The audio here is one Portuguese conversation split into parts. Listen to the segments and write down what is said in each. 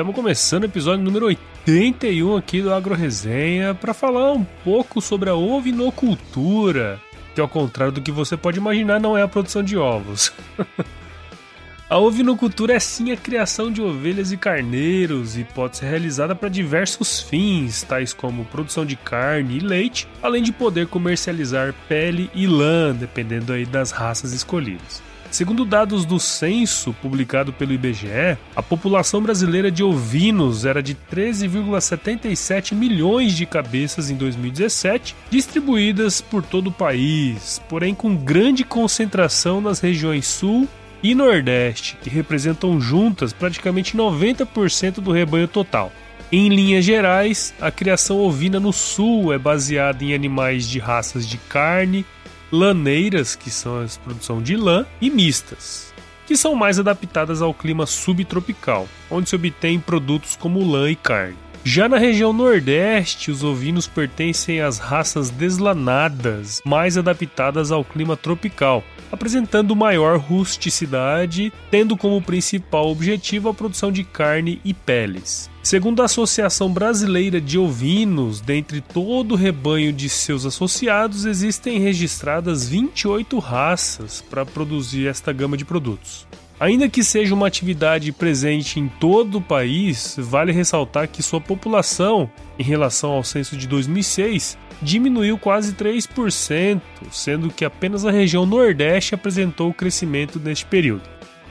Estamos começando o episódio número 81 aqui do Agro Resenha para falar um pouco sobre a ovinocultura, que ao contrário do que você pode imaginar, não é a produção de ovos. a ovinocultura é sim a criação de ovelhas e carneiros e pode ser realizada para diversos fins, tais como produção de carne e leite, além de poder comercializar pele e lã, dependendo aí das raças escolhidas. Segundo dados do censo publicado pelo IBGE, a população brasileira de ovinos era de 13,77 milhões de cabeças em 2017, distribuídas por todo o país, porém com grande concentração nas regiões Sul e Nordeste, que representam juntas praticamente 90% do rebanho total. Em linhas gerais, a criação ovina no Sul é baseada em animais de raças de carne, laneiras, que são a produção de lã, e mistas, que são mais adaptadas ao clima subtropical, onde se obtém produtos como lã e carne. Já na região Nordeste, os ovinos pertencem às raças deslanadas, mais adaptadas ao clima tropical, apresentando maior rusticidade, tendo como principal objetivo a produção de carne e peles. Segundo a Associação Brasileira de Ovinos, dentre todo o rebanho de seus associados, existem registradas 28 raças para produzir esta gama de produtos. Ainda que seja uma atividade presente em todo o país, vale ressaltar que sua população, em relação ao censo de 2006, diminuiu quase 3%, sendo que apenas a região Nordeste apresentou crescimento neste período,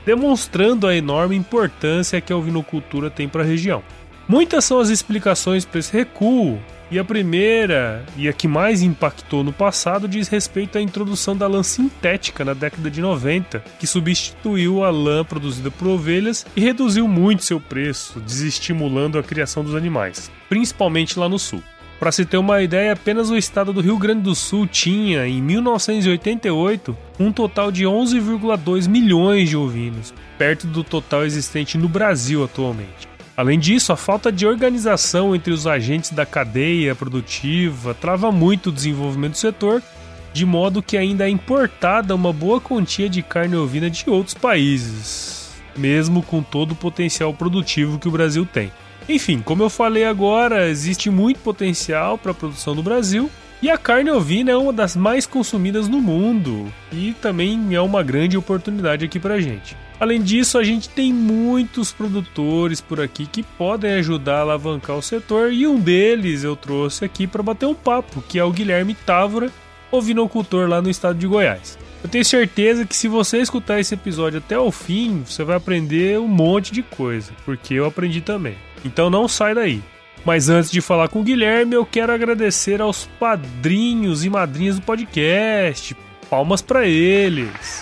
demonstrando a enorme importância que a ovinocultura tem para a região. Muitas são as explicações para esse recuo, e a primeira, e a que mais impactou no passado, diz respeito à introdução da lã sintética na década de 90, que substituiu a lã produzida por ovelhas e reduziu muito seu preço, desestimulando a criação dos animais, principalmente lá no sul. Para se ter uma ideia, apenas o estado do Rio Grande do Sul tinha, em 1988, um total de 11,2 milhões de ovinos, perto do total existente no Brasil atualmente. Além disso, a falta de organização entre os agentes da cadeia produtiva trava muito o desenvolvimento do setor, de modo que ainda é importada uma boa quantia de carne ovina de outros países, mesmo com todo o potencial produtivo que o Brasil tem. Enfim, como eu falei agora, existe muito potencial para a produção no Brasil e a carne ovina é uma das mais consumidas no mundo e também é uma grande oportunidade aqui para gente. Além disso, a gente tem muitos produtores por aqui que podem ajudar a alavancar o setor e um deles eu trouxe aqui para bater um papo, que é o Guilherme Távora, ovinocultor lá no estado de Goiás. Eu tenho certeza que se você escutar esse episódio até o fim, você vai aprender um monte de coisa, porque eu aprendi também. Então não sai daí. Mas antes de falar com o Guilherme, eu quero agradecer aos padrinhos e madrinhas do podcast. Palmas para eles.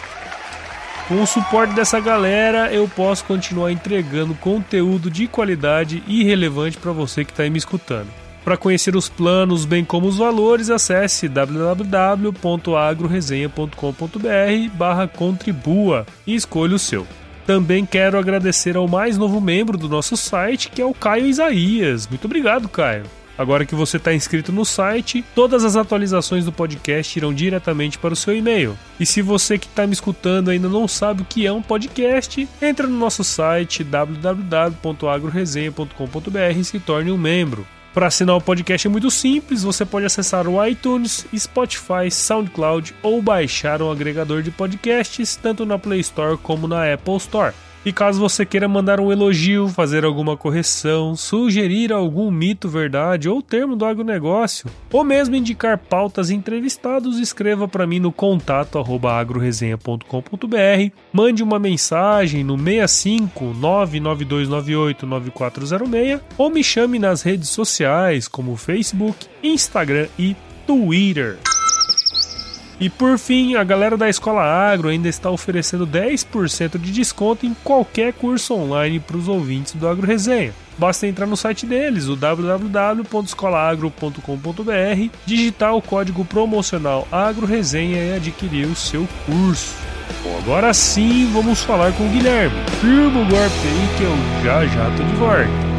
Com o suporte dessa galera, eu posso continuar entregando conteúdo de qualidade e relevante para você que está aí me escutando. Para conhecer os planos, bem como os valores, acesse www.agroresenha.com.br barra contribua e escolha o seu. Também quero agradecer ao mais novo membro do nosso site, que é o Caio Isaías. Muito obrigado, Caio. Agora que você está inscrito no site, todas as atualizações do podcast irão diretamente para o seu e-mail. E se você que está me escutando ainda não sabe o que é um podcast, entra no nosso site www.agroresenha.com.br e se torne um membro. Para assinar o podcast é muito simples, você pode acessar o iTunes, Spotify, SoundCloud ou baixar um agregador de podcasts tanto na Play Store como na Apple Store. E caso você queira mandar um elogio, fazer alguma correção, sugerir algum mito, verdade ou termo do agronegócio, ou mesmo indicar pautas entrevistados, escreva para mim no contato agroresenha.com.br, mande uma mensagem no 65 99298 9406 ou me chame nas redes sociais como Facebook, Instagram e Twitter. E por fim, a galera da Escola Agro ainda está oferecendo 10% de desconto em qualquer curso online para os ouvintes do Agro Resenha. Basta entrar no site deles, o www.escolaagro.com.br, digitar o código promocional Agro Resenha e adquirir o seu curso. Bom, agora sim vamos falar com o Guilherme. Firma o golpe aí que eu já já tô de volta.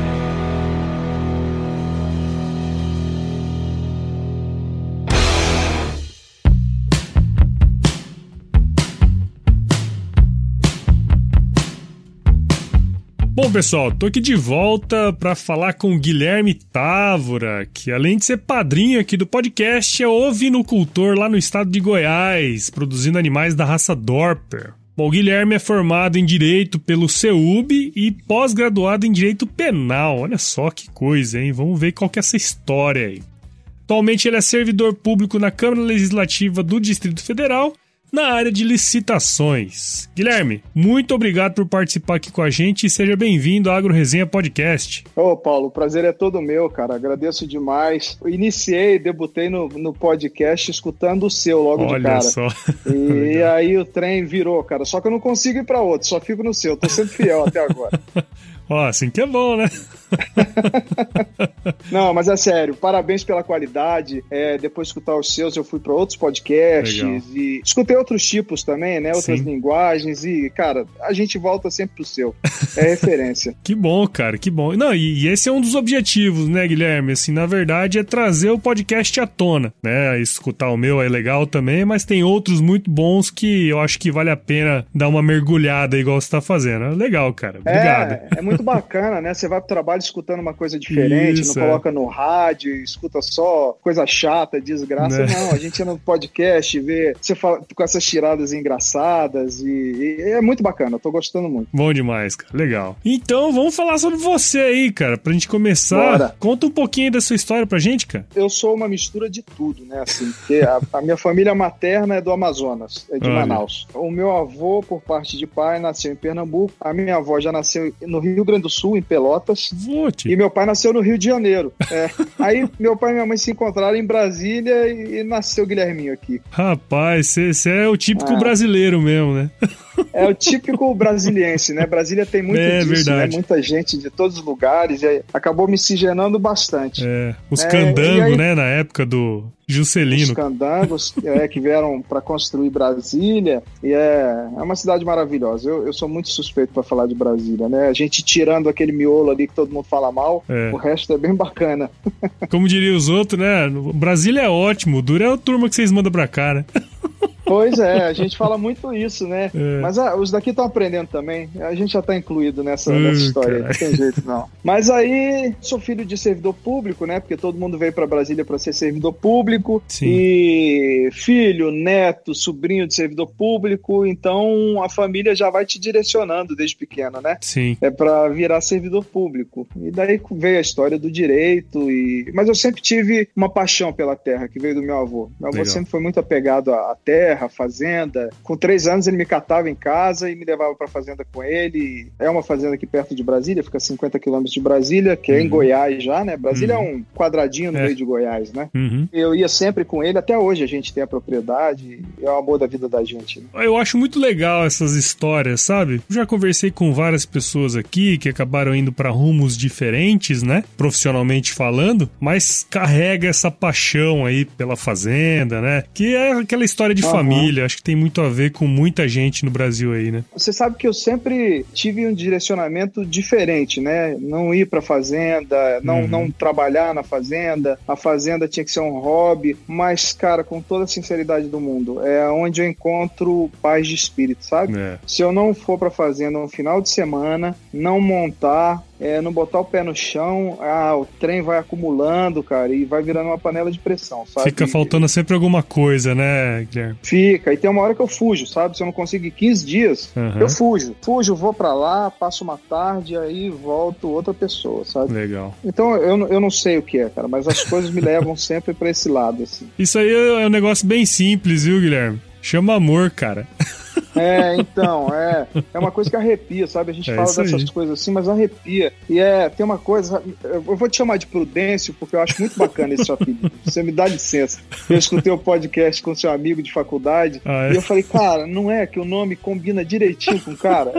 Bom, pessoal, tô aqui de volta para falar com o Guilherme Távora, que além de ser padrinho aqui do podcast, é ovinocultor lá no estado de Goiás, produzindo animais da raça Dorper. Bom, Guilherme é formado em Direito pelo CEUB e pós-graduado em Direito Penal. Olha só que coisa, hein? Vamos ver qual que é essa história aí. Atualmente ele é servidor público na Câmara Legislativa do Distrito Federal na área de licitações. Guilherme, muito obrigado por participar aqui com a gente e seja bem-vindo ao Agro Resenha Podcast. Ô, Paulo, o prazer é todo meu, cara. Agradeço demais. Eu iniciei, debutei no, no podcast escutando o seu logo Olha de cara. só. E aí o trem virou, cara. Só que eu não consigo ir para outro, só fico no seu. Tô sempre fiel até agora. Ó, assim que é bom, né? Não, mas é sério, parabéns pela qualidade. É, depois de escutar os seus, eu fui para outros podcasts Legal. e escutei outros tipos também, né? Outras Sim. linguagens e, cara, a gente volta sempre pro seu. É referência. Que bom, cara, que bom. Não, e, e esse é um dos objetivos, né, Guilherme? Assim, na verdade, é trazer o podcast à tona, né? Escutar o meu é legal também, mas tem outros muito bons que eu acho que vale a pena dar uma mergulhada igual você tá fazendo. É Legal, cara. Obrigado. É, é muito bacana, né? Você vai pro trabalho escutando uma coisa diferente, Isso, não é. coloca no rádio, escuta só coisa chata, desgraça. Né? Não, a gente entra no podcast, vê você fala com essas tiradas engraçadas e, e é muito bacana, eu tô gostando muito. Bom demais, cara. Legal. Então, vamos falar sobre você aí, cara. Pra gente começar, Bora. conta um pouquinho da sua história pra gente, cara. Eu sou uma mistura de tudo, né? Assim, porque a, a minha família materna é do Amazonas, é de Olha. Manaus. O meu avô, por parte de pai, nasceu em Pernambuco. A minha avó já nasceu no Rio Grande do Sul, em Pelotas. Vote. E meu pai nasceu no Rio de Janeiro. É. Aí meu pai e minha mãe se encontraram em Brasília e, e nasceu o Guilherminho aqui. Rapaz, você é o típico Ah. brasileiro mesmo, né? É o típico brasiliense, né? Brasília tem muito É, disso, verdade. né? Muita gente de todos os lugares. E acabou miscigenando bastante. É, os É, candangos, aí- né, na época do Os Juscelino. candangos é, que vieram para construir Brasília e é, é uma cidade maravilhosa. Eu, eu sou muito suspeito para falar de Brasília, né? A gente tirando aquele miolo ali que todo mundo fala mal, É. o resto é bem bacana. Como diriam os outros, né? Brasília é ótimo, dura é a turma que vocês mandam pra cá, né? Pois é, a gente fala muito isso, né? É. Mas ah, os daqui estão aprendendo também. A gente já está incluído nessa, Hum, nessa história. Não tem jeito, não. Mas aí, sou filho de servidor público, né? Porque todo mundo veio para Brasília para ser servidor público. Sim. E filho, neto, sobrinho de servidor público. Então a família já vai te direcionando desde pequeno, né? Sim. é para virar servidor público. E daí veio a história do direito e mas eu sempre tive uma paixão pela terra que veio do meu avô. Meu avô Legal. sempre foi muito apegado à terra, fazenda. Com três anos ele me catava em casa e me levava para fazenda com ele. É uma fazenda aqui perto de Brasília, fica a 50 quilômetros de Brasília, que é em Uhum. Goiás já, né? Brasília Uhum. é um quadradinho no É. meio de Goiás, né? Uhum. Eu ia sempre com ele, até hoje a gente tem a propriedade, é o amor da vida da gente. Né? Eu acho muito legal essas histórias, sabe? Já conversei com várias pessoas aqui que acabaram indo pra rumos diferentes, né? Profissionalmente falando, mas carrega essa paixão aí pela fazenda, né? Que é aquela história de Aham. Família. Acho que tem muito a ver com muita gente no Brasil aí, né? Você sabe que eu sempre tive um direcionamento diferente, né? Não ir para fazenda, não, Uhum. não trabalhar na fazenda. A fazenda tinha que ser um hobby, mas, cara, com toda a sinceridade do mundo, é onde eu encontro paz de espírito, sabe? É. Se eu não for para fazenda no final de semana, não montar, é, não botar o pé no chão, ah, o trem vai acumulando, cara, e vai virando uma panela de pressão, sabe? Fica faltando sempre alguma coisa, né, Guilherme? Fica, e tem uma hora que eu fujo, sabe? Se eu não consigo ir 15 dias, uhum. eu fujo. Fujo, vou para lá, passo uma tarde, aí volto outra pessoa, sabe? Legal. Então eu, eu não sei o que é, cara, mas as coisas me levam sempre para esse lado, assim. Isso aí é um negócio bem simples, viu, Guilherme? Chama amor, cara. É, então, é, é uma coisa que arrepia, sabe? A gente é fala dessas aí. coisas assim, mas arrepia. E é, tem uma coisa, eu vou te chamar de Prudêncio, porque eu acho muito bacana esse seu apelido. Você me dá licença. Eu escutei o podcast com seu amigo de faculdade ah, é? e eu falei, cara, não é que o nome combina direitinho com o cara?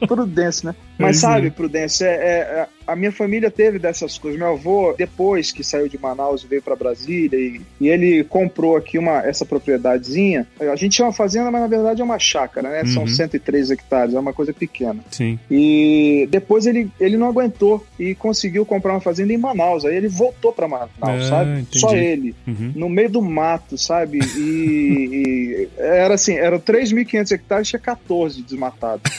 É Prudêncio, né? Mas sabe, Prudência, é, é, a minha família teve dessas coisas. Meu avô, depois que saiu de Manaus, veio para Brasília e, e, ele comprou aqui uma, essa propriedadezinha. A gente chama fazenda, mas na verdade é uma chácara, né? Uhum. São 103 hectares, é uma coisa pequena. Sim. E depois ele, ele não aguentou e conseguiu comprar uma fazenda em Manaus. Aí ele voltou para Manaus, é, sabe? Entendi. Só ele, uhum. no meio do mato, sabe? E, e era assim, eram 3.500 hectares, tinha 14 desmatados.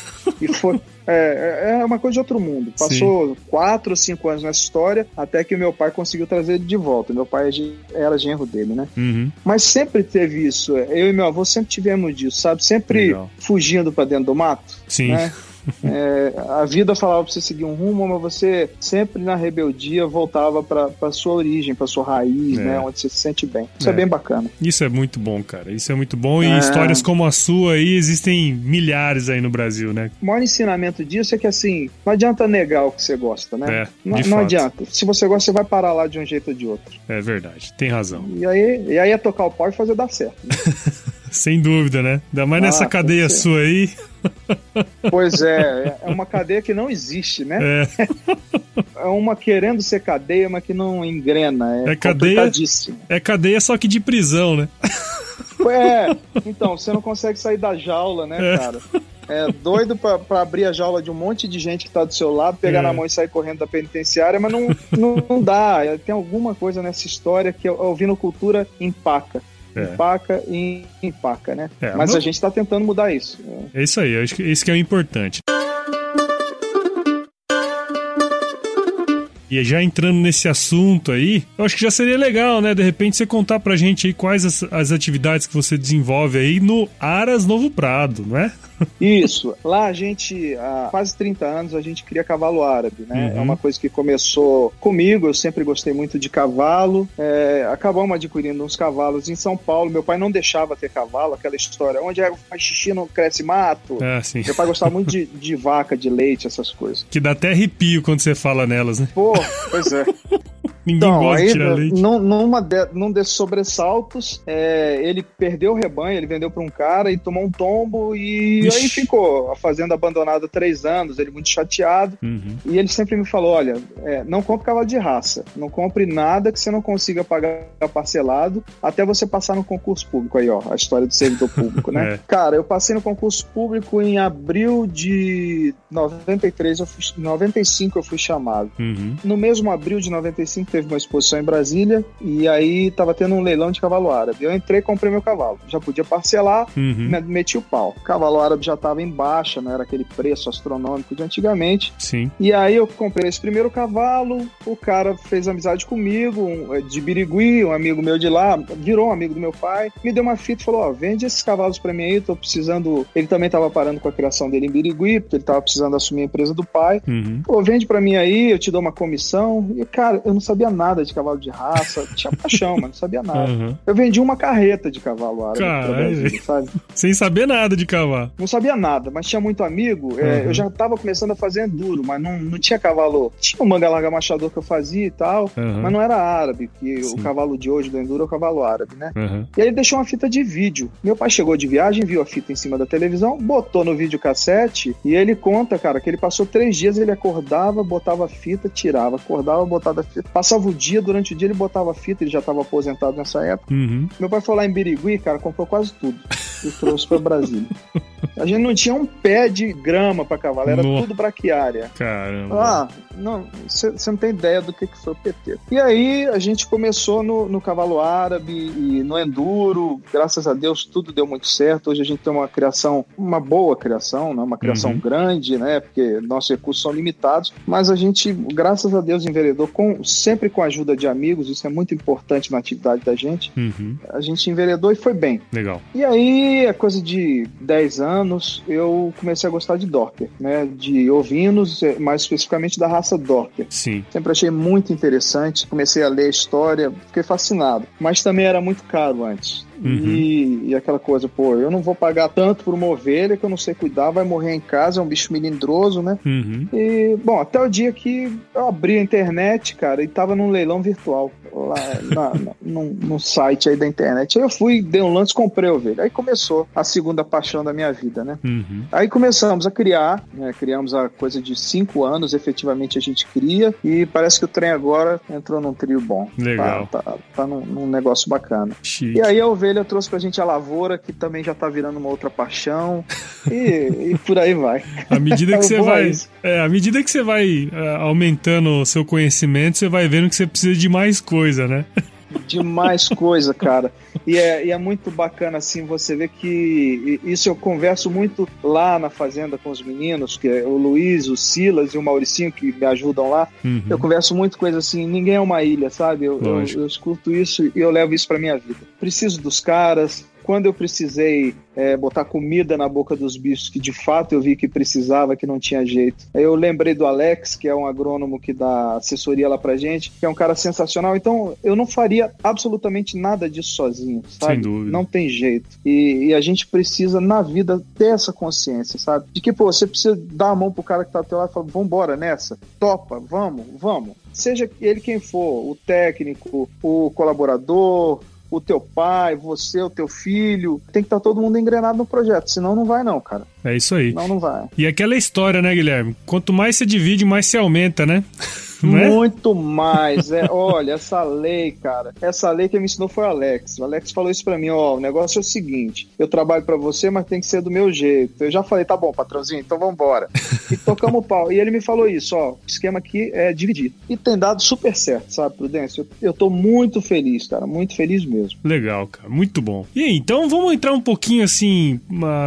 E foi é, é, é uma coisa de outro mundo. Passou Sim. quatro ou cinco anos nessa história até que meu pai conseguiu trazer ele de volta. Meu pai era genro dele, né? Uhum. Mas sempre teve isso. Eu e meu avô sempre tivemos disso, sabe? Sempre Legal. fugindo para dentro do mato. Sim. Né? É, a vida falava pra você seguir um rumo, mas você sempre na rebeldia voltava pra, pra sua origem, pra sua raiz, é. né? Onde você se sente bem. Isso é. é. bem bacana. Isso é muito bom, cara. Isso é muito bom. E é. histórias como a sua aí existem milhares aí no Brasil, né? O maior ensinamento disso é que assim, não adianta negar o que você gosta, né? É, não, não adianta. Se você gosta, você vai parar lá de um jeito ou de outro. É verdade, tem razão. E aí, e aí é tocar o pau e fazer dar certo. Né? Sem dúvida, né? Ainda mais ah, nessa cadeia sua aí. Pois é, é uma cadeia que não existe, né? É. é uma querendo ser cadeia, mas que não engrena. É, é cadeia. É cadeia só que de prisão, né? É, então, você não consegue sair da jaula, né, é. cara? É doido pra, pra, abrir a jaula de um monte de gente que tá do seu lado, pegar é. na mão e sair correndo da penitenciária, mas não, não, não dá. Tem alguma coisa nessa história que Ouvindo Cultura empaca. É. Empaca e empaca, né? É, Mas a gente está tentando mudar isso. É isso aí, acho que isso que é o importante. E já entrando nesse assunto aí, eu acho que já seria legal, né? De repente você contar pra gente aí quais as, as atividades que você desenvolve aí no Aras Novo Prado, não é? Isso. Lá a gente, há quase 30 anos, a gente cria cavalo árabe, né? Uhum. É uma coisa que começou comigo, eu sempre gostei muito de cavalo. É, acabamos adquirindo uns cavalos em São Paulo. Meu pai não deixava ter cavalo, aquela história. Onde é faz xixi não cresce mato. É, sim. Meu pai gostava muito de, de vaca, de leite, essas coisas. Que dá até arrepio quando você fala nelas, né? Pô, pois é. Ninguém então, gosta aí, de tirar leite. Numa de, num desses sobressaltos, é, ele perdeu o rebanho, ele vendeu para um cara e tomou um tombo e Ixi. aí ficou a fazenda abandonada três anos, ele muito chateado. Uhum. E ele sempre me falou: olha, é, não compre cavalo de raça, não compre nada que você não consiga pagar parcelado até você passar no concurso público. Aí, ó, a história do servidor público, né? é. Cara, eu passei no concurso público em abril de 93, eu fui, 95 eu fui chamado. Uhum. No mesmo abril de 95 teve uma exposição em Brasília e aí tava tendo um leilão de cavalo árabe. Eu entrei e comprei meu cavalo. Já podia parcelar, uhum. meti o pau. O cavalo árabe já tava em baixa, não era aquele preço astronômico de antigamente. Sim. E aí eu comprei esse primeiro cavalo, o cara fez amizade comigo, um, de Birigui, um amigo meu de lá, virou um amigo do meu pai, me deu uma fita e falou: Ó, oh, vende esses cavalos para mim aí, tô precisando. Ele também tava parando com a criação dele em Birigui, porque ele tava precisando assumir a empresa do pai. Uhum. Pô, vende para mim aí, eu te dou uma comissão. E, cara, eu não sabia sabia nada de cavalo de raça, tinha paixão, mas não sabia nada. Uhum. Eu vendi uma carreta de cavalo árabe Brasil, sabe? Sem saber nada de cavalo. Não sabia nada, mas tinha muito amigo. Uhum. É, eu já tava começando a fazer enduro, mas não, não tinha cavalo. Tinha o um manga larga machador que eu fazia e tal, uhum. mas não era árabe, que Sim. o cavalo de hoje do enduro é o cavalo árabe, né? E aí ele deixou uma fita de vídeo. Meu pai chegou de viagem, viu a fita em cima da televisão, botou no vídeo cassete e ele conta, cara, que ele passou três dias, ele acordava, botava a fita, tirava, acordava, botava a fita. Passava passava o dia, durante o dia ele botava fita, ele já estava aposentado nessa época. Uhum. Meu pai foi lá em Birigui, cara, comprou quase tudo e trouxe para Brasília. A gente não tinha um pé de grama para cavalo, era no... tudo braquiária. Caramba. Ah, não, você não tem ideia do que, que foi o PT. E aí a gente começou no, no cavalo árabe e no enduro, graças a Deus tudo deu muito certo. Hoje a gente tem uma criação, uma boa criação, né? uma criação uhum. grande, né? Porque nossos recursos são limitados, mas a gente, graças a Deus, enveredou com, sempre com a ajuda de amigos, isso é muito importante na atividade da gente. Uhum. A gente enveredou e foi bem. Legal. E aí, a coisa de 10 anos, eu comecei a gostar de Dorper, né? De ovinos, mais especificamente da raça Dorper. Sim. Sempre achei muito interessante, comecei a ler a história, fiquei fascinado. Mas também era muito caro antes. Uhum. E, e, aquela coisa, pô, eu não vou pagar tanto por uma ovelha que eu não sei cuidar, vai morrer em casa, é um bicho melindroso, né? Uhum. E, bom, até o dia que eu abri a internet, cara, e tava num leilão virtual lá na, na, no, no, site aí da internet. Aí eu fui, dei um lance, comprei a ovelha. Aí começou a segunda paixão da minha vida, né? Uhum. Aí começamos a criar, né? Criamos a coisa de cinco anos, efetivamente a gente cria, e parece que o trem agora entrou num trio bom. Legal. Tá, tá, tá num, num negócio bacana. Chique. E aí a ovelha ovelha trouxe pra gente a lavoura, que também já tá virando uma outra paixão. E, e por aí vai. À medida que você vai. É, à medida que você vai uh, aumentando o seu conhecimento, você vai vendo que você precisa de mais coisa, né? de mais coisa, cara. E é, e é muito bacana, assim, você ver que isso eu converso muito lá na fazenda com os meninos, que é o Luiz, o Silas e o Mauricinho que me ajudam lá. Uhum. Eu converso muito coisa assim, ninguém é uma ilha, sabe? Eu, eu, eu escuto isso e eu levo isso pra minha vida. Preciso dos caras, quando eu precisei é, botar comida na boca dos bichos, que de fato eu vi que precisava, que não tinha jeito. Eu lembrei do Alex, que é um agrônomo que dá assessoria lá pra gente, que é um cara sensacional. Então eu não faria absolutamente nada disso sozinho, sabe? Sem dúvida. Não tem jeito. E, e, a gente precisa, na vida, ter essa consciência, sabe? De que, pô, você precisa dar a mão pro cara que tá ao teu lado e falar, vambora nessa, topa, vamos, vamos. Seja ele quem for, o técnico, o colaborador, o teu pai, você, o teu filho. Tem que estar tá todo mundo engrenado no projeto, senão não vai não, cara. É isso aí. Não, não vai. E aquela história, né, Guilherme? Quanto mais você divide, mais se aumenta, né? É? Muito mais. É, olha, essa lei, cara. Essa lei que me ensinou foi o Alex. O Alex falou isso pra mim, ó. O negócio é o seguinte: eu trabalho para você, mas tem que ser do meu jeito. Eu já falei, tá bom, patrãozinho, então vambora. E tocamos o pau. E ele me falou isso, ó. O esquema aqui é dividir. E tem dado super certo, sabe, Prudência? Eu, eu tô muito feliz, cara. Muito feliz mesmo. Legal, cara. Muito bom. E aí, então vamos entrar um pouquinho assim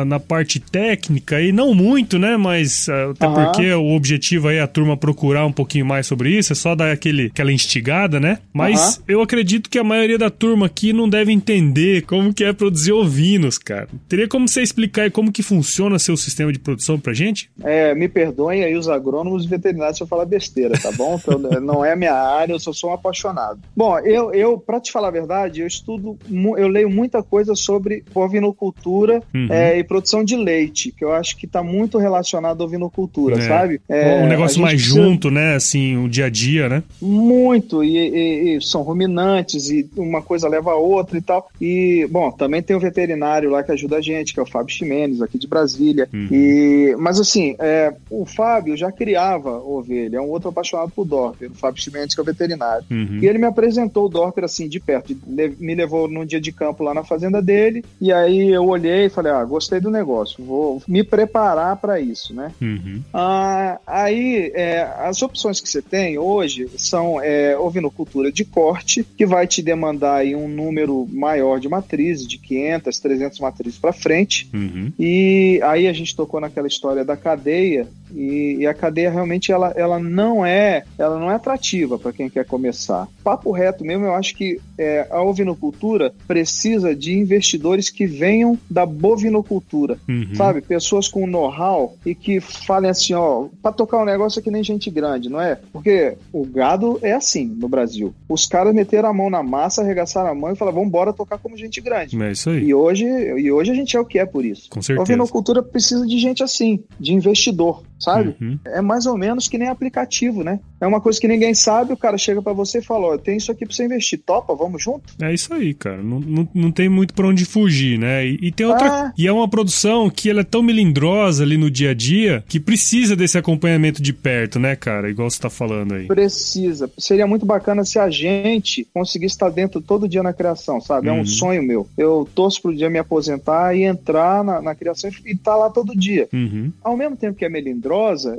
na parte técnica e não muito, né? Mas até porque o objetivo aí é a turma procurar um pouquinho mais sobre sobre isso, é só dar aquele, aquela instigada, né? Mas eu acredito que a maioria da turma aqui não deve entender como que é produzir ovinos, cara. Teria como você explicar aí como que funciona seu sistema de produção pra gente? É, me perdoem aí os agrônomos e veterinários se eu falar besteira, tá bom? Então, não é minha área, eu só sou um apaixonado. Bom, eu, eu para te falar a verdade, eu estudo, eu leio muita coisa sobre ovinocultura uhum. é, e produção de leite, que eu acho que tá muito relacionado à ovinocultura, é. sabe? É, um negócio mais precisa... junto, né? Assim, o dia a dia, né? Muito, e, e, e, são ruminantes, e uma coisa leva a outra e tal. E, bom, também tem o veterinário lá que ajuda a gente, que é o Fábio Ximenes, aqui de Brasília. Uhum. E, mas assim, é, o Fábio já criava ovelha, é um outro apaixonado por Dorper, o Fábio Ximenes, que é o veterinário. Uhum. E ele me apresentou o Dorper assim, de perto, me levou num dia de campo lá na fazenda dele, e aí eu olhei e falei, ah, gostei do negócio, vou me preparar para isso, né? Uhum. Ah, aí, é, as opções que você tem, tem hoje são é, ovinocultura de corte, que vai te demandar aí um número maior de matrizes, de 500, 300 matrizes para frente. Uhum. E aí a gente tocou naquela história da cadeia, e, e, a cadeia realmente ela, ela não é ela não é atrativa para quem quer começar. Papo reto mesmo, eu acho que é, a ovinocultura precisa de investidores que venham da bovinocultura, uhum. sabe? Pessoas com know-how e que falem assim, ó, para tocar um negócio aqui nem gente grande, não é? Porque o gado é assim no Brasil. Os caras meteram a mão na massa, arregaçaram a mão e falaram, vamos embora tocar como gente grande. É isso aí. E hoje, e hoje a gente é o que é por isso. Com certeza. A ovinocultura precisa de gente assim, de investidor sabe? Uhum. É mais ou menos que nem aplicativo, né? É uma coisa que ninguém sabe, o cara chega para você e fala: Ó, oh, tem isso aqui pra você investir, topa, vamos junto? É isso aí, cara. Não, não, não tem muito pra onde fugir, né? E, e tem outra. É. E é uma produção que ela é tão melindrosa ali no dia a dia que precisa desse acompanhamento de perto, né, cara? Igual você tá falando aí. Precisa. Seria muito bacana se a gente conseguisse estar dentro todo dia na criação, sabe? É um uhum. sonho meu. Eu torço pro dia me aposentar e entrar na, na criação e estar tá lá todo dia. Uhum. Ao mesmo tempo que é melindrosa,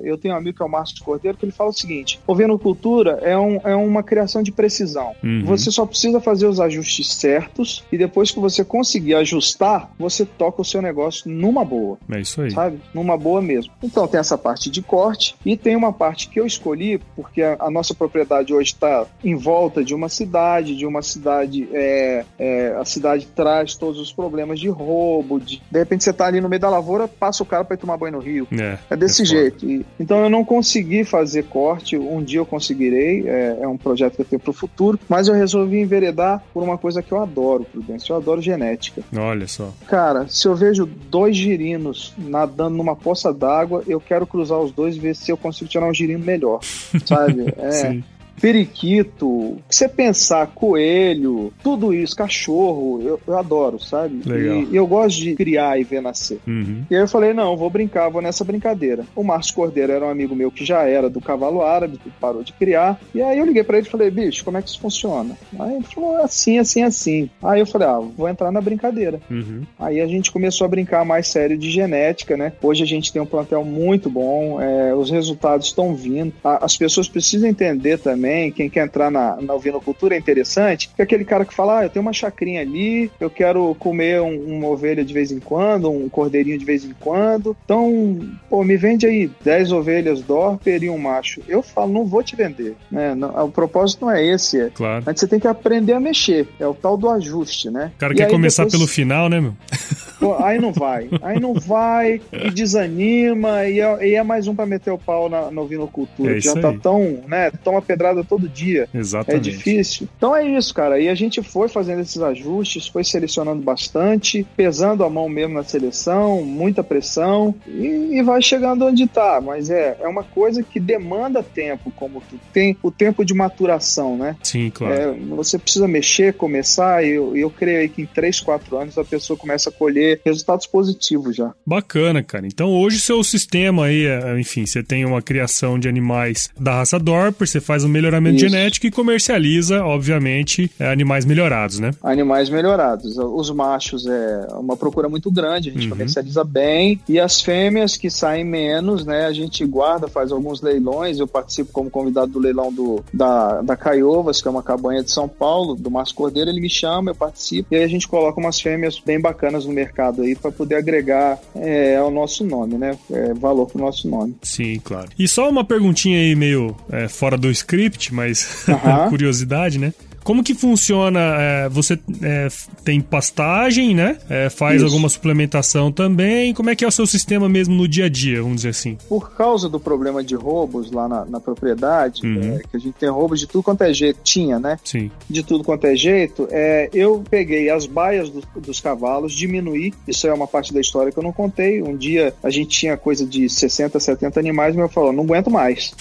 eu tenho um amigo que é o Márcio Cordeiro que ele fala o seguinte: Cultura é, um, é uma criação de precisão. Uhum. Você só precisa fazer os ajustes certos e depois que você conseguir ajustar, você toca o seu negócio numa boa. É isso aí. Sabe? Numa boa mesmo. Então tem essa parte de corte e tem uma parte que eu escolhi porque a, a nossa propriedade hoje está em volta de uma cidade, de uma cidade, é, é, a cidade traz todos os problemas de roubo, de, de repente você está ali no meio da lavoura, passa o cara para tomar banho no rio. É, é desse é jeito. E, então eu não consegui fazer corte. Um dia eu conseguirei. É, é um projeto que eu tenho para o futuro. Mas eu resolvi enveredar por uma coisa que eu adoro, Prudência. Eu adoro genética. Olha só. Cara, se eu vejo dois girinos nadando numa poça d'água, eu quero cruzar os dois e ver se eu consigo tirar um girino melhor. Sabe? É. Sim periquito, que você pensar, coelho, tudo isso, cachorro, eu, eu adoro, sabe? Legal. E, e, eu gosto de criar e ver nascer. Uhum. E aí eu falei, não, vou brincar, vou nessa brincadeira. O Márcio Cordeiro era um amigo meu que já era do cavalo árabe, que parou de criar. E aí eu liguei para ele e falei, bicho, como é que isso funciona? Aí ele falou, assim, assim, assim. Aí eu falei, ah, vou entrar na brincadeira. Uhum. Aí a gente começou a brincar mais sério de genética, né? Hoje a gente tem um plantel muito bom, é, os resultados estão vindo. A, as pessoas precisam entender também também, quem quer entrar na, na ovinocultura é interessante, que é aquele cara que fala, ah, eu tenho uma chacrinha ali, eu quero comer um, uma ovelha de vez em quando, um cordeirinho de vez em quando, então, pô, me vende aí 10 ovelhas Dorper e um macho. Eu falo, não vou te vender, né? Não, o propósito não é esse, é. Claro. Mas você tem que aprender a mexer, é o tal do ajuste, né? O cara e quer começar depois... pelo final, né, meu? Pô, aí não vai, aí não vai, e desanima, e é, e é mais um para meter o pau na, na ovinocultura, é já tá aí. tão, né, toma pedrada todo dia. Exatamente. É difícil. Então é isso, cara. E a gente foi fazendo esses ajustes, foi selecionando bastante, pesando a mão mesmo na seleção, muita pressão, e, e vai chegando onde tá. Mas é, é uma coisa que demanda tempo, como tu tem o tempo de maturação, né? Sim, claro. É, você precisa mexer, começar, e eu, eu creio que em 3, 4 anos a pessoa começa a colher resultados positivos já. Bacana, cara. Então hoje seu sistema aí, é, enfim, você tem uma criação de animais da raça Dorper, você faz um melhor melhoramento Isso. genético e comercializa, obviamente, é, animais melhorados, né? Animais melhorados. Os machos é uma procura muito grande, a gente uhum. comercializa bem. E as fêmeas que saem menos, né? A gente guarda, faz alguns leilões. Eu participo como convidado do leilão do, da, da Caiovas, que é uma cabanha de São Paulo, do Márcio Cordeiro. Ele me chama, eu participo. E aí a gente coloca umas fêmeas bem bacanas no mercado aí para poder agregar é, ao nosso nome, né? É, valor pro nosso nome. Sim, claro. E só uma perguntinha aí meio é, fora do script script, mas curiosidade, né? Como que funciona? É, você é, tem pastagem, né? É, faz Isso. alguma suplementação também. Como é que é o seu sistema mesmo no dia a dia, vamos dizer assim? Por causa do problema de roubos lá na, na propriedade, uhum. É, que a gente tem roubos de tudo quanto é jeito, tinha, né? Sim. De tudo quanto é jeito, é, eu peguei as baias do, dos cavalos, diminuí. Isso é uma parte da história que eu não contei. Um dia a gente tinha coisa de 60, 70 animais, mas eu falei, não aguento mais.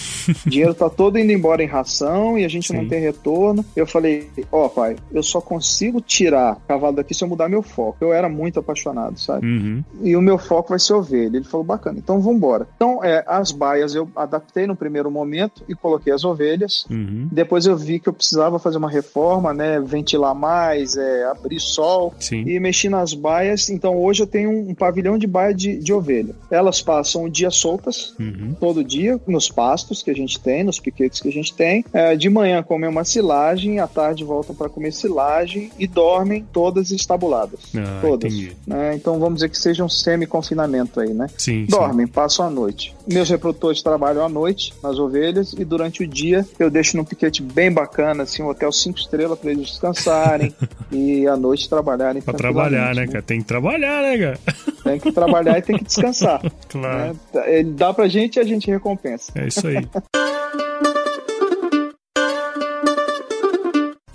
o dinheiro tá todo indo embora em ração e a gente Sim. não tem retorno. Eu falei, ó, oh, pai, eu só consigo tirar cavalo daqui se eu mudar meu foco. Eu era muito apaixonado, sabe? Uhum. E o meu foco vai ser ovelha. Ele falou, bacana, então vamos embora. Então, é, as baias eu adaptei no primeiro momento e coloquei as ovelhas. Uhum. Depois eu vi que eu precisava fazer uma reforma, né? Ventilar mais, é, abrir sol. Sim. E mexi nas baias. Então, hoje eu tenho um, um pavilhão de baia de, de ovelha. Elas passam o dia soltas, uhum. todo dia, nos pastos que a gente tem, nos piquetes que a gente tem. É, de manhã comem uma silagem, à tarde tarde voltam para comer silagem e dormem todas estabuladas. Ah, todas. Né? Então vamos dizer que seja um semi-confinamento aí, né? Sim. Dormem, sim. passam a noite. Meus reprodutores trabalham à noite nas ovelhas e durante o dia eu deixo num piquete bem bacana, assim, um hotel cinco estrelas para eles descansarem e à noite trabalharem. Pra trabalhar, né, né, cara? Tem que trabalhar, né, cara? Tem que trabalhar e tem que descansar. claro. Né? Dá pra gente e a gente recompensa. É isso aí.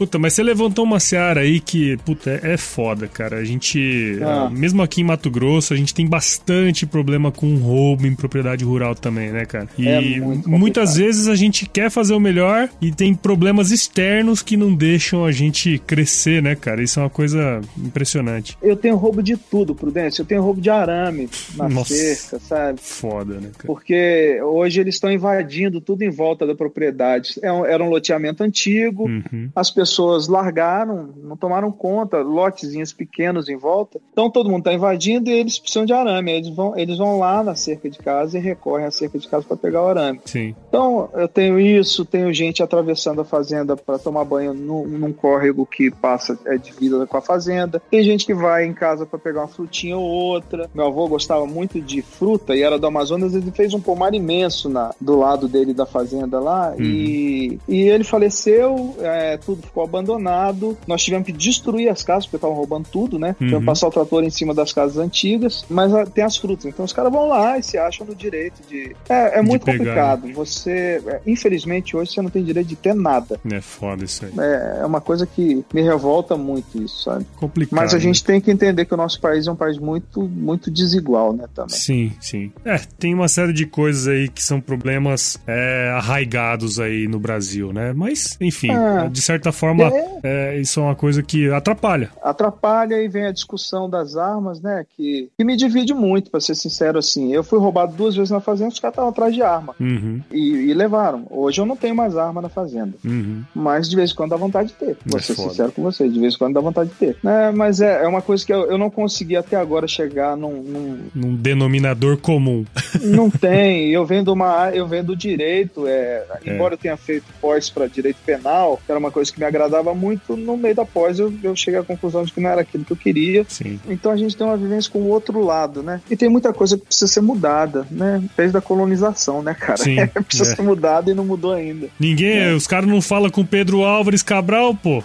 Puta, mas você levantou uma seara aí que, puta, é, é foda, cara. A gente, ah. mesmo aqui em Mato Grosso, a gente tem bastante problema com roubo em propriedade rural também, né, cara? E é muitas vezes a gente quer fazer o melhor e tem problemas externos que não deixam a gente crescer, né, cara? Isso é uma coisa impressionante. Eu tenho roubo de tudo, Prudência. Eu tenho roubo de arame na Nossa, cerca, sabe? Foda, né, cara? Porque hoje eles estão invadindo tudo em volta da propriedade. É era um loteamento antigo, uhum. as pessoas largaram, não tomaram conta, lotezinhos pequenos em volta. Então todo mundo está invadindo e eles precisam de arame. Eles vão, eles vão lá na cerca de casa e recorrem à cerca de casa para pegar o arame. Sim. Então eu tenho isso, tenho gente atravessando a fazenda para tomar banho num, num córrego que passa é vida com a fazenda. Tem gente que vai em casa para pegar uma frutinha ou outra. Meu avô gostava muito de fruta e era do Amazonas, ele fez um pomar imenso na, do lado dele da fazenda lá uhum. e, e ele faleceu, é, tudo ficou abandonado. Nós tivemos que destruir as casas porque estavam roubando tudo, né? Uhum. Tivemos passar o trator em cima das casas antigas, mas ah, tem as frutas. Então os caras vão lá e se acham no direito de. É, é muito complicado. Você, é, infelizmente, hoje você não tem direito de ter nada. É foda isso aí. É, é uma coisa que me revolta muito isso, sabe? Complicado. Mas a gente tem que entender que o nosso país é um país muito, muito desigual, né? Também. Sim, sim. É, tem uma série de coisas aí que são problemas é, arraigados aí no Brasil, né? Mas, enfim, ah, de certa forma, é... É, isso é uma coisa que atrapalha. Atrapalha e vem a discussão das armas, né? Que, que me divide muito, para ser sincero assim. Eu fui roubado duas vezes na fazenda, os caras estavam atrás de arma. Uhum. E, e, levaram. Hoje eu não tenho mais arma na fazenda. Uhum. Mas de vez em quando dá vontade de ter. Vou é ser foda. sincero com você, de vez em quando dá vontade de ter. É, mas é, é uma coisa que eu, eu não consegui até agora chegar num, num... num denominador comum. Não tem. Eu vendo uma eu vendo direito, é, é. embora eu tenha feito pós para direito penal, que era uma coisa que me agradava muito, no meio da pós eu, eu cheguei à conclusão de que não era aquilo que eu queria. Sim. Então a gente tem uma vivência com o outro lado, né? E tem muita coisa que precisa ser mudada, né? Desde a colonização, né, cara? Sim, precisa é. ser mudada e não mudou ainda. Ninguém, é. os caras não falam com Pedro Álvares Cabral, pô.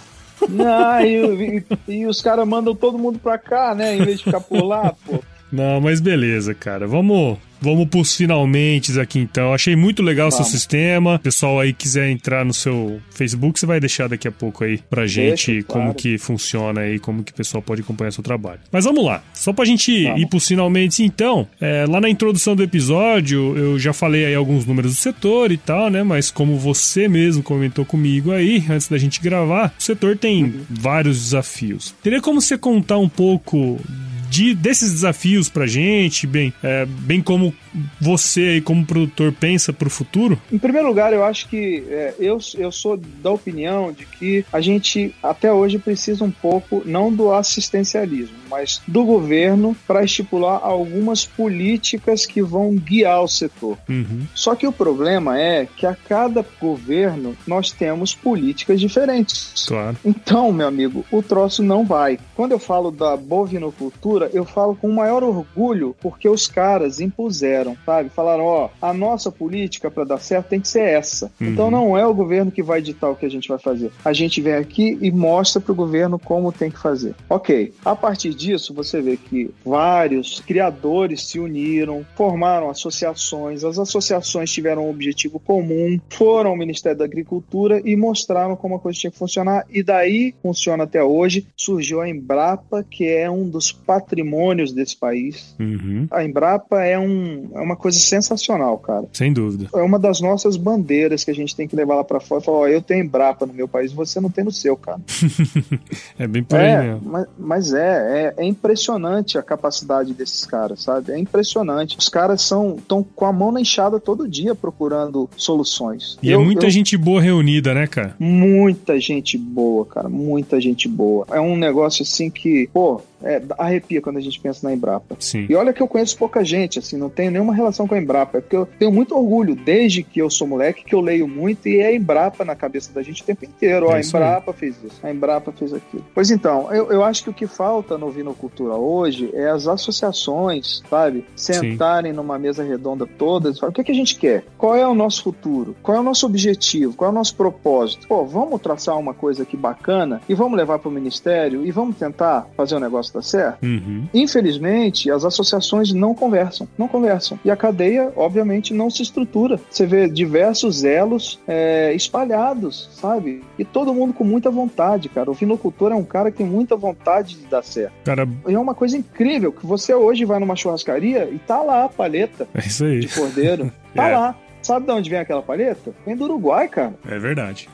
Não, e, e, e os caras mandam todo mundo pra cá, né? Em vez de ficar por lá, pô. Não, mas beleza, cara. Vamos Vamos pros finalmente aqui então. Achei muito legal o seu sistema. Pessoal aí quiser entrar no seu Facebook, você vai deixar daqui a pouco aí pra gente Deixa, como claro. que funciona aí, como que o pessoal pode acompanhar seu trabalho. Mas vamos lá. Só pra gente vamos. ir pros finalmente então, é, lá na introdução do episódio, eu já falei aí alguns números do setor e tal, né? Mas como você mesmo comentou comigo aí, antes da gente gravar, o setor tem uhum. vários desafios. Teria como você contar um pouco de, desses desafios pra gente, bem, é, bem como você aí como produtor pensa pro futuro? Em primeiro lugar, eu acho que é, eu, eu sou da opinião de que a gente até hoje precisa um pouco, não do assistencialismo, mas do governo para estipular algumas políticas que vão guiar o setor. Uhum. Só que o problema é que a cada governo nós temos políticas diferentes. Claro. Então, meu amigo, o troço não vai. Quando eu falo da bovinocultura, eu falo com o maior orgulho porque os caras impuseram, sabe? Falaram, ó, a nossa política para dar certo tem que ser essa. Uhum. Então não é o governo que vai ditar o que a gente vai fazer. A gente vem aqui e mostra para o governo como tem que fazer. Ok. A partir disso, você vê que vários criadores se uniram, formaram associações, as associações tiveram um objetivo comum, foram ao Ministério da Agricultura e mostraram como a coisa tinha que funcionar, e daí funciona até hoje. Surgiu a Embrapa, que é um dos patrimônios desse país. Uhum. A Embrapa é, um, é uma coisa sensacional, cara. Sem dúvida. É uma das nossas bandeiras que a gente tem que levar lá para fora. Falar, ó, eu tenho Embrapa no meu país, você não tem no seu, cara. é bem por aí é, mesmo. Mas, mas é, é é, impressionante a capacidade desses caras, sabe? É impressionante. Os caras são estão com a mão na enxada todo dia procurando soluções. E é eu, é muita eu... gente boa reunida, né, cara? Muita gente boa, cara. Muita gente boa. É um negócio assim que, pô, é, arrepia quando a gente pensa na Embrapa. Sim. E olha que eu conheço pouca gente, assim, não tenho nenhuma relação com a Embrapa, é porque eu tenho muito orgulho, desde que eu sou moleque, que eu leio muito e é a Embrapa na cabeça da gente o tempo inteiro. Ó, é a Embrapa aí. fez isso, a Embrapa fez aquilo. Pois então, eu, eu acho que o que falta no Vinocultura hoje é as associações, sabe, sentarem Sim. numa mesa redonda todas e falar, o que, é que a gente quer? Qual é o nosso futuro? Qual é o nosso objetivo? Qual é o nosso propósito? Pô, vamos traçar uma coisa aqui bacana e vamos levar para o ministério e vamos tentar fazer um negócio negócio tá certo? Uhum. Infelizmente, as associações não conversam, não conversam. E a cadeia, obviamente, não se estrutura. Você vê diversos elos é, espalhados, sabe? E todo mundo com muita vontade, cara. O vinocultor é um cara que tem muita vontade de dar certo. Cara... E é uma coisa incrível que você hoje vai numa churrascaria e tá lá a paleta é de cordeiro. Tá é. lá. Sabe de onde vem aquela palheta? Vem do Uruguai, cara. É verdade.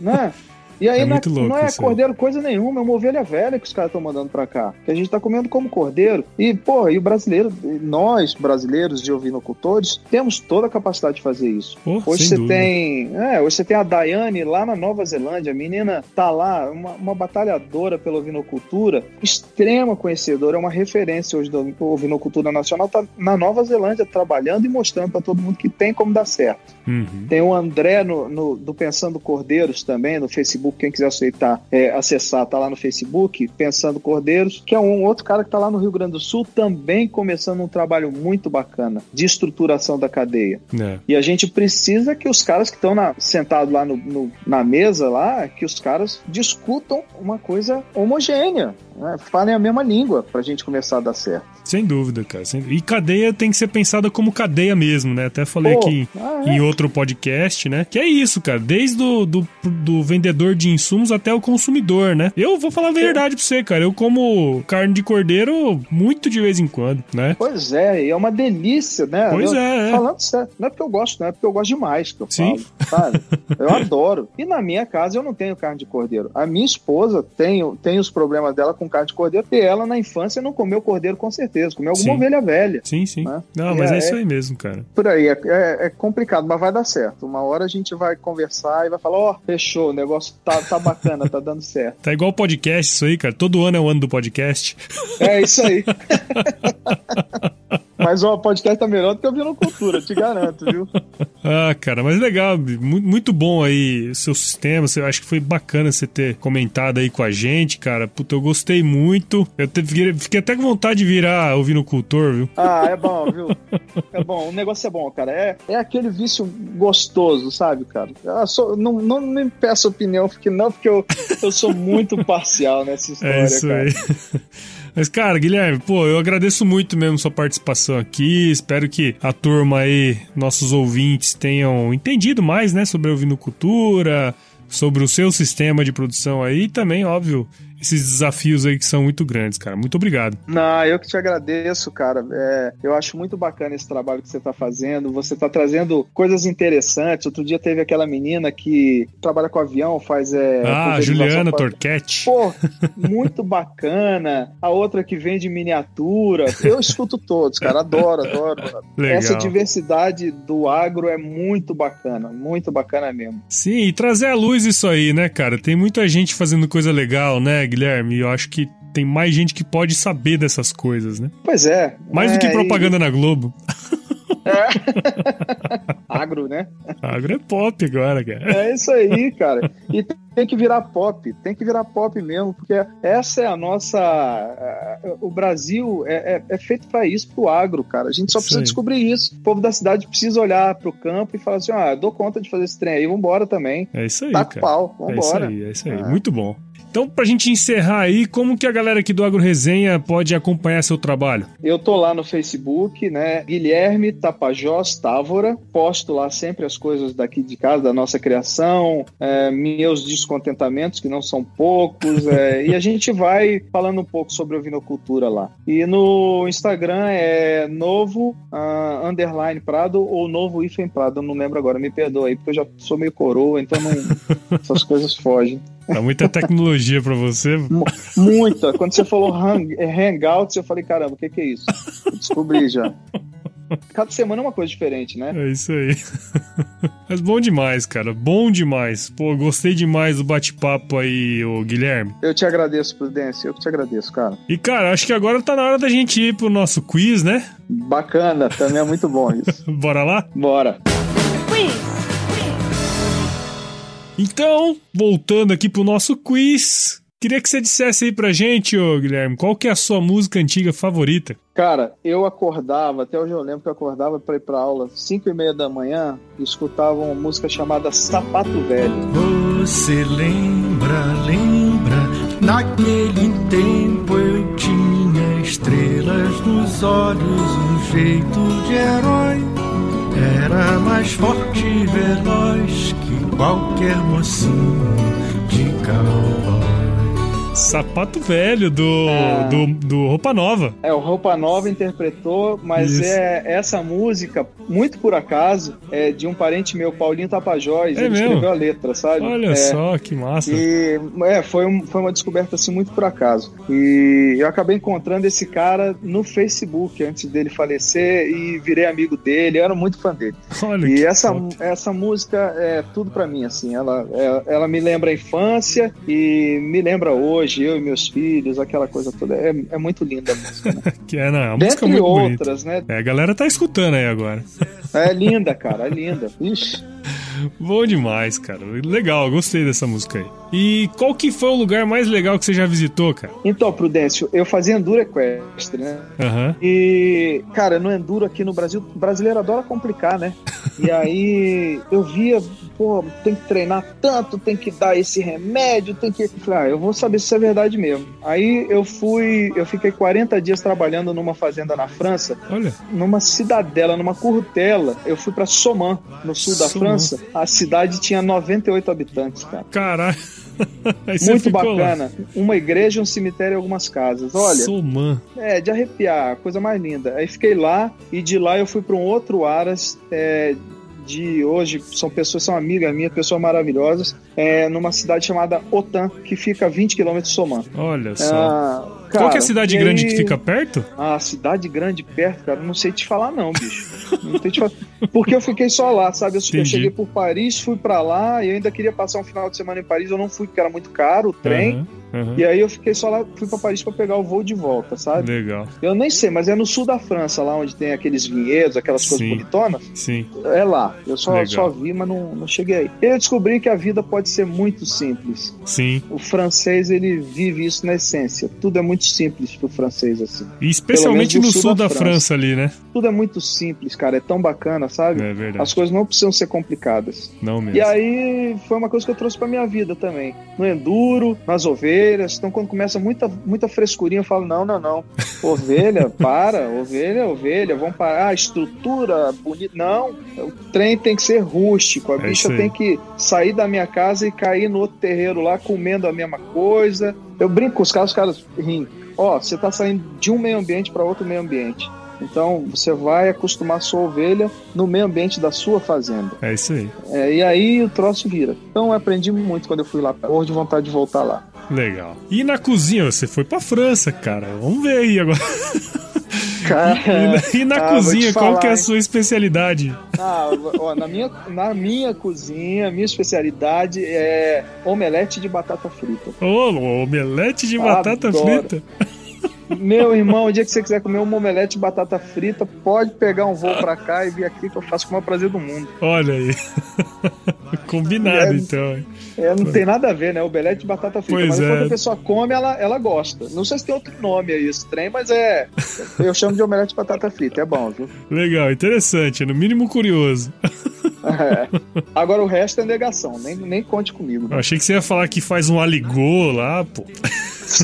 Né? E aí é não, é, não é cordeiro coisa nenhuma, é uma ovelha velha que os caras estão mandando pra cá. Que a gente tá comendo como cordeiro. E, pô, e o brasileiro, nós, brasileiros de ovinocultores, temos toda a capacidade de fazer isso. Oh, hoje você tem. É, hoje você tem a Daiane lá na Nova Zelândia. A menina tá lá, uma, uma batalhadora pela ovinocultura, extrema conhecedora, é uma referência hoje da ovinocultura nacional, tá na Nova Zelândia trabalhando e mostrando para todo mundo que tem como dar certo. Uhum. Tem o André no, no, do Pensando Cordeiros também, no Facebook. Quem quiser aceitar, é, acessar, tá lá no Facebook, Pensando Cordeiros, que é um outro cara que tá lá no Rio Grande do Sul, também começando um trabalho muito bacana de estruturação da cadeia. É. E a gente precisa que os caras que estão sentados lá no, no, na mesa lá, que os caras discutam uma coisa homogênea, né? falem a mesma língua pra gente começar a dar certo. Sem dúvida, cara. E cadeia tem que ser pensada como cadeia mesmo, né? Até falei Pô, aqui ah, é. em outro podcast, né? Que é isso, cara. Desde do, do, do, vendedor de insumos até o consumidor, né? Eu vou falar a verdade pra você, cara. Eu como carne de cordeiro muito de vez em quando, né? Pois é, e é uma delícia, né? Pois eu, é, é. Falando sério, não é porque eu gosto, não é porque eu gosto demais que eu Sim. falo, sabe? Eu adoro. E na minha casa eu não tenho carne de cordeiro. A minha esposa tem, tem os problemas dela com carne de cordeiro e ela na infância não comeu cordeiro com certeza. Comer alguma sim. ovelha velha. Sim, sim. Né? Não, mas é, é, isso aí mesmo, cara. Por aí, é, é, é, complicado, mas vai dar certo. Uma hora a gente vai conversar e vai falar, ó, oh, fechou, o negócio tá, tá bacana, tá dando certo. Tá igual podcast isso aí, cara. Todo ano é o ano do podcast. É isso aí. Mas o podcast tá melhor do que a Cultura, te garanto, viu? ah, cara, mas legal, muito bom aí o seu sistema. Eu acho que foi bacana você ter comentado aí com a gente, cara. Puta, eu gostei muito. Eu fiquei até com vontade de virar ouvindo cultor, viu? Ah, é bom, viu? É bom, o negócio é bom, cara. É, é aquele vício gostoso, sabe, cara? Sou, não, não me peça opinião, porque não, porque eu, eu sou muito parcial nessa história, é isso cara. Aí. Mas, cara, Guilherme, pô, eu agradeço muito mesmo sua participação aqui. Espero que a turma aí, nossos ouvintes, tenham entendido mais, né, sobre a ovinocultura, sobre o seu sistema de produção aí e também, óbvio, esses desafios aí que são muito grandes, cara. Muito obrigado. Não, eu que te agradeço, cara. É, eu acho muito bacana esse trabalho que você está fazendo. Você está trazendo coisas interessantes. Outro dia teve aquela menina que trabalha com avião, faz. É, ah, Juliana pra... Torquete. Pô, muito bacana. A outra que vende miniatura. Eu escuto todos, cara. Adoro, adoro. Legal. Essa diversidade do agro é muito bacana. Muito bacana mesmo. Sim, e trazer à luz isso aí, né, cara? Tem muita gente fazendo coisa legal, né? Guilherme. Eu acho que tem mais gente que pode saber dessas coisas, né? Pois é. Mais é, do que propaganda e... na Globo. É. Agro, né? Agro é pop agora, cara. É isso aí, cara. E tem que virar pop, tem que virar pop mesmo, porque essa é a nossa. O Brasil é, é, é feito para isso, pro agro, cara. A gente só precisa descobrir isso. O povo da cidade precisa olhar pro campo e falar assim: ah, dou conta de fazer esse trem aí, vambora também. É isso aí. Tá cara. pau, vambora. É isso aí, é isso aí. É. Muito bom. Então, pra gente encerrar aí, como que a galera aqui do Agro Resenha pode acompanhar seu trabalho? Eu tô lá no Facebook, né? Guilherme Tapajós Távora. Posto lá sempre as coisas daqui de casa, da nossa criação, é, meus descontentamentos, que não são poucos, é, e a gente vai falando um pouco sobre ovinocultura lá. E no Instagram é novo uh, underline Prado ou novo hífen Prado, eu não lembro agora, me perdoa aí, porque eu já sou meio coroa, então não, essas coisas fogem. Tá muita tecnologia pra você. Muita. Quando você falou hang, é, Hangouts, eu falei, caramba, o que, que é isso? Eu descobri já. Cada semana é uma coisa diferente, né? É isso aí. Mas bom demais, cara. Bom demais. Pô, gostei demais do bate-papo aí, ô Guilherme. Eu te agradeço, Prudência. Eu te agradeço, cara. E, cara, acho que agora tá na hora da gente ir pro nosso quiz, né? Bacana. Também é muito bom isso. Bora lá? Bora. Então, voltando aqui pro nosso quiz, queria que você dissesse aí pra gente, ô Guilherme, qual que é a sua música antiga favorita? Cara, eu acordava, até hoje eu lembro que eu acordava para ir pra aula 5 e meia da manhã e escutava uma música chamada Sapato Velho. Você lembra, lembra, naquele tempo eu tinha seus olhos um jeito de herói. Era mais forte e veloz que qualquer mocinho de cowboy. Sapato Velho do, é... do, do, Roupa Nova. É, o Roupa Nova interpretou, mas Isso. é essa música, muito por acaso, é de um parente meu, Paulinho Tapajós. É ele mesmo? escreveu a letra, sabe? Olha é, só, que massa. E é, foi, um, foi uma descoberta assim muito por acaso. E eu acabei encontrando esse cara no Facebook antes dele falecer e virei amigo dele. Eu era muito fã dele. Olha e essa, essa música é tudo para mim, assim. Ela, é, ela me lembra a infância e me lembra hoje hoje, eu e meus filhos, aquela coisa toda. É, é muito linda a música, né? que é, não, a música é muito outras, bonita. né? É, a galera tá escutando aí agora. É linda, cara, é linda. Ixi. Bom demais, cara. Legal, gostei dessa música aí. E qual que foi o lugar mais legal que você já visitou, cara? Então, Prudêncio, eu fazia Enduro Equestre, né? Uhum. E, cara, no Enduro aqui no Brasil, o brasileiro adora complicar, né? E aí eu via, pô, tem que treinar tanto, tem que dar esse remédio, tem que. Falei, ah, eu vou saber se isso é verdade mesmo. Aí eu fui, eu fiquei 40 dias trabalhando numa fazenda na França, Olha. numa cidadela, numa curtela. Eu fui para Soman, no sul da França. A cidade tinha 98 habitantes, cara. Caralho. Muito bacana. Lá. Uma igreja, um cemitério e algumas casas. Olha. Soman. É, de arrepiar, coisa mais linda. Aí fiquei lá e de lá eu fui para um outro Aras é, de hoje são pessoas, são amigas minhas, pessoas maravilhosas, é, numa cidade chamada Otan, que fica a 20 quilômetros de Soman. Olha só. Ah, Cara, Qual que é a cidade grande aí... que fica perto? Ah, cidade grande perto, cara, não sei te falar não, bicho. não sei te falar. Porque eu fiquei só lá, sabe? Eu, eu cheguei por Paris, fui para lá e ainda queria passar um final de semana em Paris, eu não fui porque era muito caro o trem. Uhum. Uhum. E aí eu fiquei só lá, fui para Paris para pegar o voo de volta, sabe? Legal. Eu nem sei, mas é no sul da França, lá onde tem aqueles vinhedos, aquelas coisas bonitonas. Sim. É lá. Eu só, só vi, mas não, não cheguei aí. Eu descobri que a vida pode ser muito simples. Sim. O francês, ele vive isso na essência. Tudo é muito simples pro francês, assim. E especialmente no sul, sul da, da França. França. ali, né? Tudo é muito simples, cara. É tão bacana, sabe? É verdade. As coisas não precisam ser complicadas. Não mesmo. E aí foi uma coisa que eu trouxe pra minha vida também. No enduro, nas ovelhas. Então quando começa muita, muita frescurinha, eu falo, não, não, não. Ovelha, para. Ovelha, ovelha. Vamos parar. Ah, estrutura bonita. Não. O trem tem que ser rústico. A é bicha tem que sair da minha casa e cair no outro terreiro lá comendo a mesma coisa. Eu brinco com os caras, os caras riem. Ó, você está saindo de um meio ambiente para outro meio ambiente. Então você vai acostumar a sua ovelha no meio ambiente da sua fazenda. É isso aí. É, e aí o troço vira. Então eu aprendi muito quando eu fui lá. Hoje de vontade de voltar lá. Legal. E na cozinha, você foi pra França, cara. Vamos ver aí agora. Cara, e, e, na, ah, cozinha, falar, qual que é a sua especialidade? Ah, ó, na, minha, na minha cozinha, minha especialidade é omelete de batata frita. Ô, oh, omelete de batata Adoro. frita? Meu irmão, o dia que você quiser comer um omelete de batata frita, pode pegar um voo pra cá e vir aqui que eu faço com o maior prazer do mundo. Olha aí. Combinado, é, então. É, não tem nada a ver, né? Omelete de batata frita. Pois mas é. quando a pessoa come, ela, ela gosta. Não sei se tem outro nome aí, esse trem, mas é. Eu chamo de omelete de batata frita. É bom, viu? Legal, interessante. No mínimo curioso. É. Agora o resto é negação, nem, nem conte comigo. Né? Eu achei que você ia falar que faz um aligô lá, pô.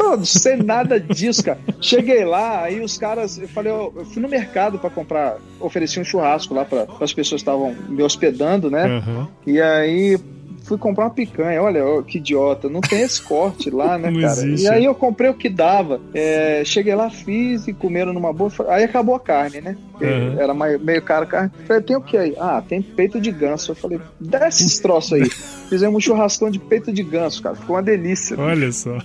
Não, sei nada disso, cara. Cheguei lá, aí os caras, eu falei, eu, eu fui no mercado para comprar, ofereci um churrasco lá para as pessoas que estavam me hospedando, né? Uhum. E aí fui comprar uma picanha. Olha, que idiota, não tem esse corte lá, né, cara? Existe. E aí eu comprei o que dava. É, cheguei lá, fiz e comeram numa boa. Aí acabou a carne, né? Uhum. Era meio caro a carne. Falei, tem o que aí? Ah, tem peito de ganso. Eu falei, desce esse troço aí. Fizemos um churrascão de peito de ganso, cara. Ficou uma delícia. Olha só.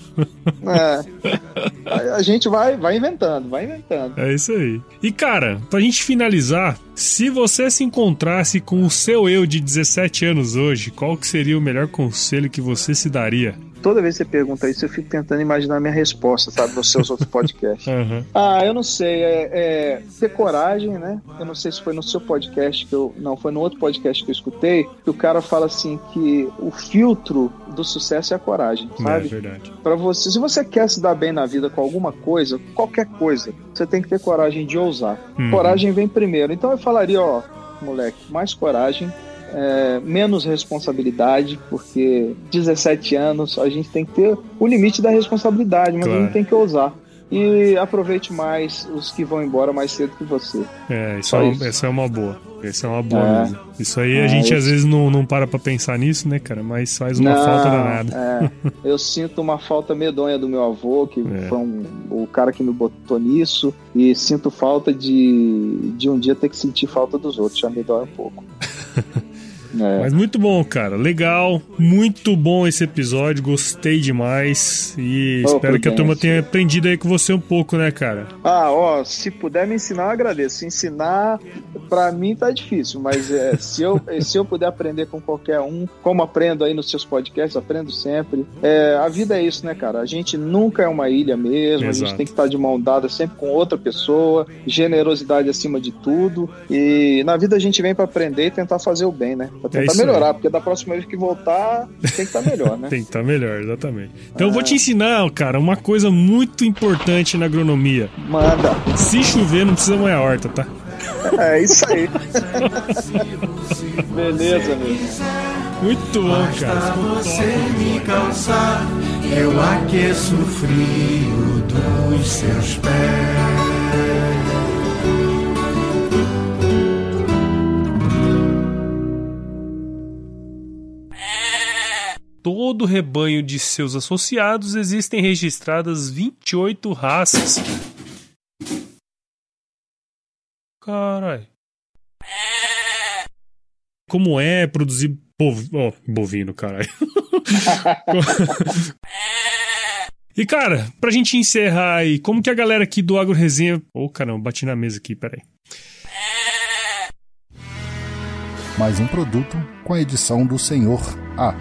É. A gente vai, vai inventando, vai inventando. É isso aí. E, cara, pra gente finalizar, se você se encontrasse com o seu eu de 17 anos hoje, qual que seria o melhor conselho que você se daria? Toda vez que você pergunta isso, eu fico tentando imaginar a minha resposta, sabe, nos seus outros podcasts. Uhum. Ah, eu não sei, é, é, ter coragem, né? Eu não sei se foi no seu podcast que eu. Não, foi no outro podcast que eu escutei, que o cara fala assim que o filtro do sucesso é a coragem, é sabe? É verdade. Para você, se você quer se dar bem na vida com alguma coisa, qualquer coisa, você tem que ter coragem de ousar. Uhum. Coragem vem primeiro. Então eu falaria, ó, moleque, mais coragem, é, menos responsabilidade, porque 17 anos a gente tem que ter o limite da responsabilidade, mas claro. a gente tem que ousar. e aproveite mais os que vão embora mais cedo que você. É, isso, é, isso. essa é uma boa. Essa é uma boa é. mesmo. Isso aí a é, gente às vezes não, não para pra pensar nisso, né, cara? Mas faz uma não, falta danada. É. Eu sinto uma falta medonha do meu avô, que é. foi um, o cara que me botou nisso, e sinto falta de, de um dia ter que sentir falta dos outros. Já me dói um pouco. É. Mas muito bom, cara. Legal. Muito bom esse episódio. Gostei demais. E oh, espero que a turma tenha aprendido aí com você um pouco, né, cara? Ah, ó, se puder me ensinar, eu agradeço. Se ensinar, pra mim tá difícil. Mas é, se, eu, se eu puder aprender com qualquer um, como aprendo aí nos seus podcasts, aprendo sempre. É, a vida é isso, né, cara? A gente nunca é uma ilha mesmo. Exato. A gente tem que estar de mão dada sempre com outra pessoa. Generosidade acima de tudo. E na vida a gente vem para aprender e tentar fazer o bem, né? Pra tentar é melhorar, aí. porque da próxima vez que voltar, tem que estar tá melhor, né? tem que estar tá melhor, exatamente. Então é. eu vou te ensinar, cara, uma coisa muito importante na agronomia. Manda. Se chover, não precisa molhar a horta, tá? É isso aí. Beleza, meu. Muito bom, cara. você me calçar, eu aqueço o frio dos seus pés. Todo o rebanho de seus associados existem registradas 28 raças. Carai. Como é produzir bov... oh, bovino, caralho. e cara, pra gente encerrar aí, como que a galera aqui do Agro Resenha. Ô oh, caramba, bati na mesa aqui, peraí. Mais um produto com a edição do Senhor A.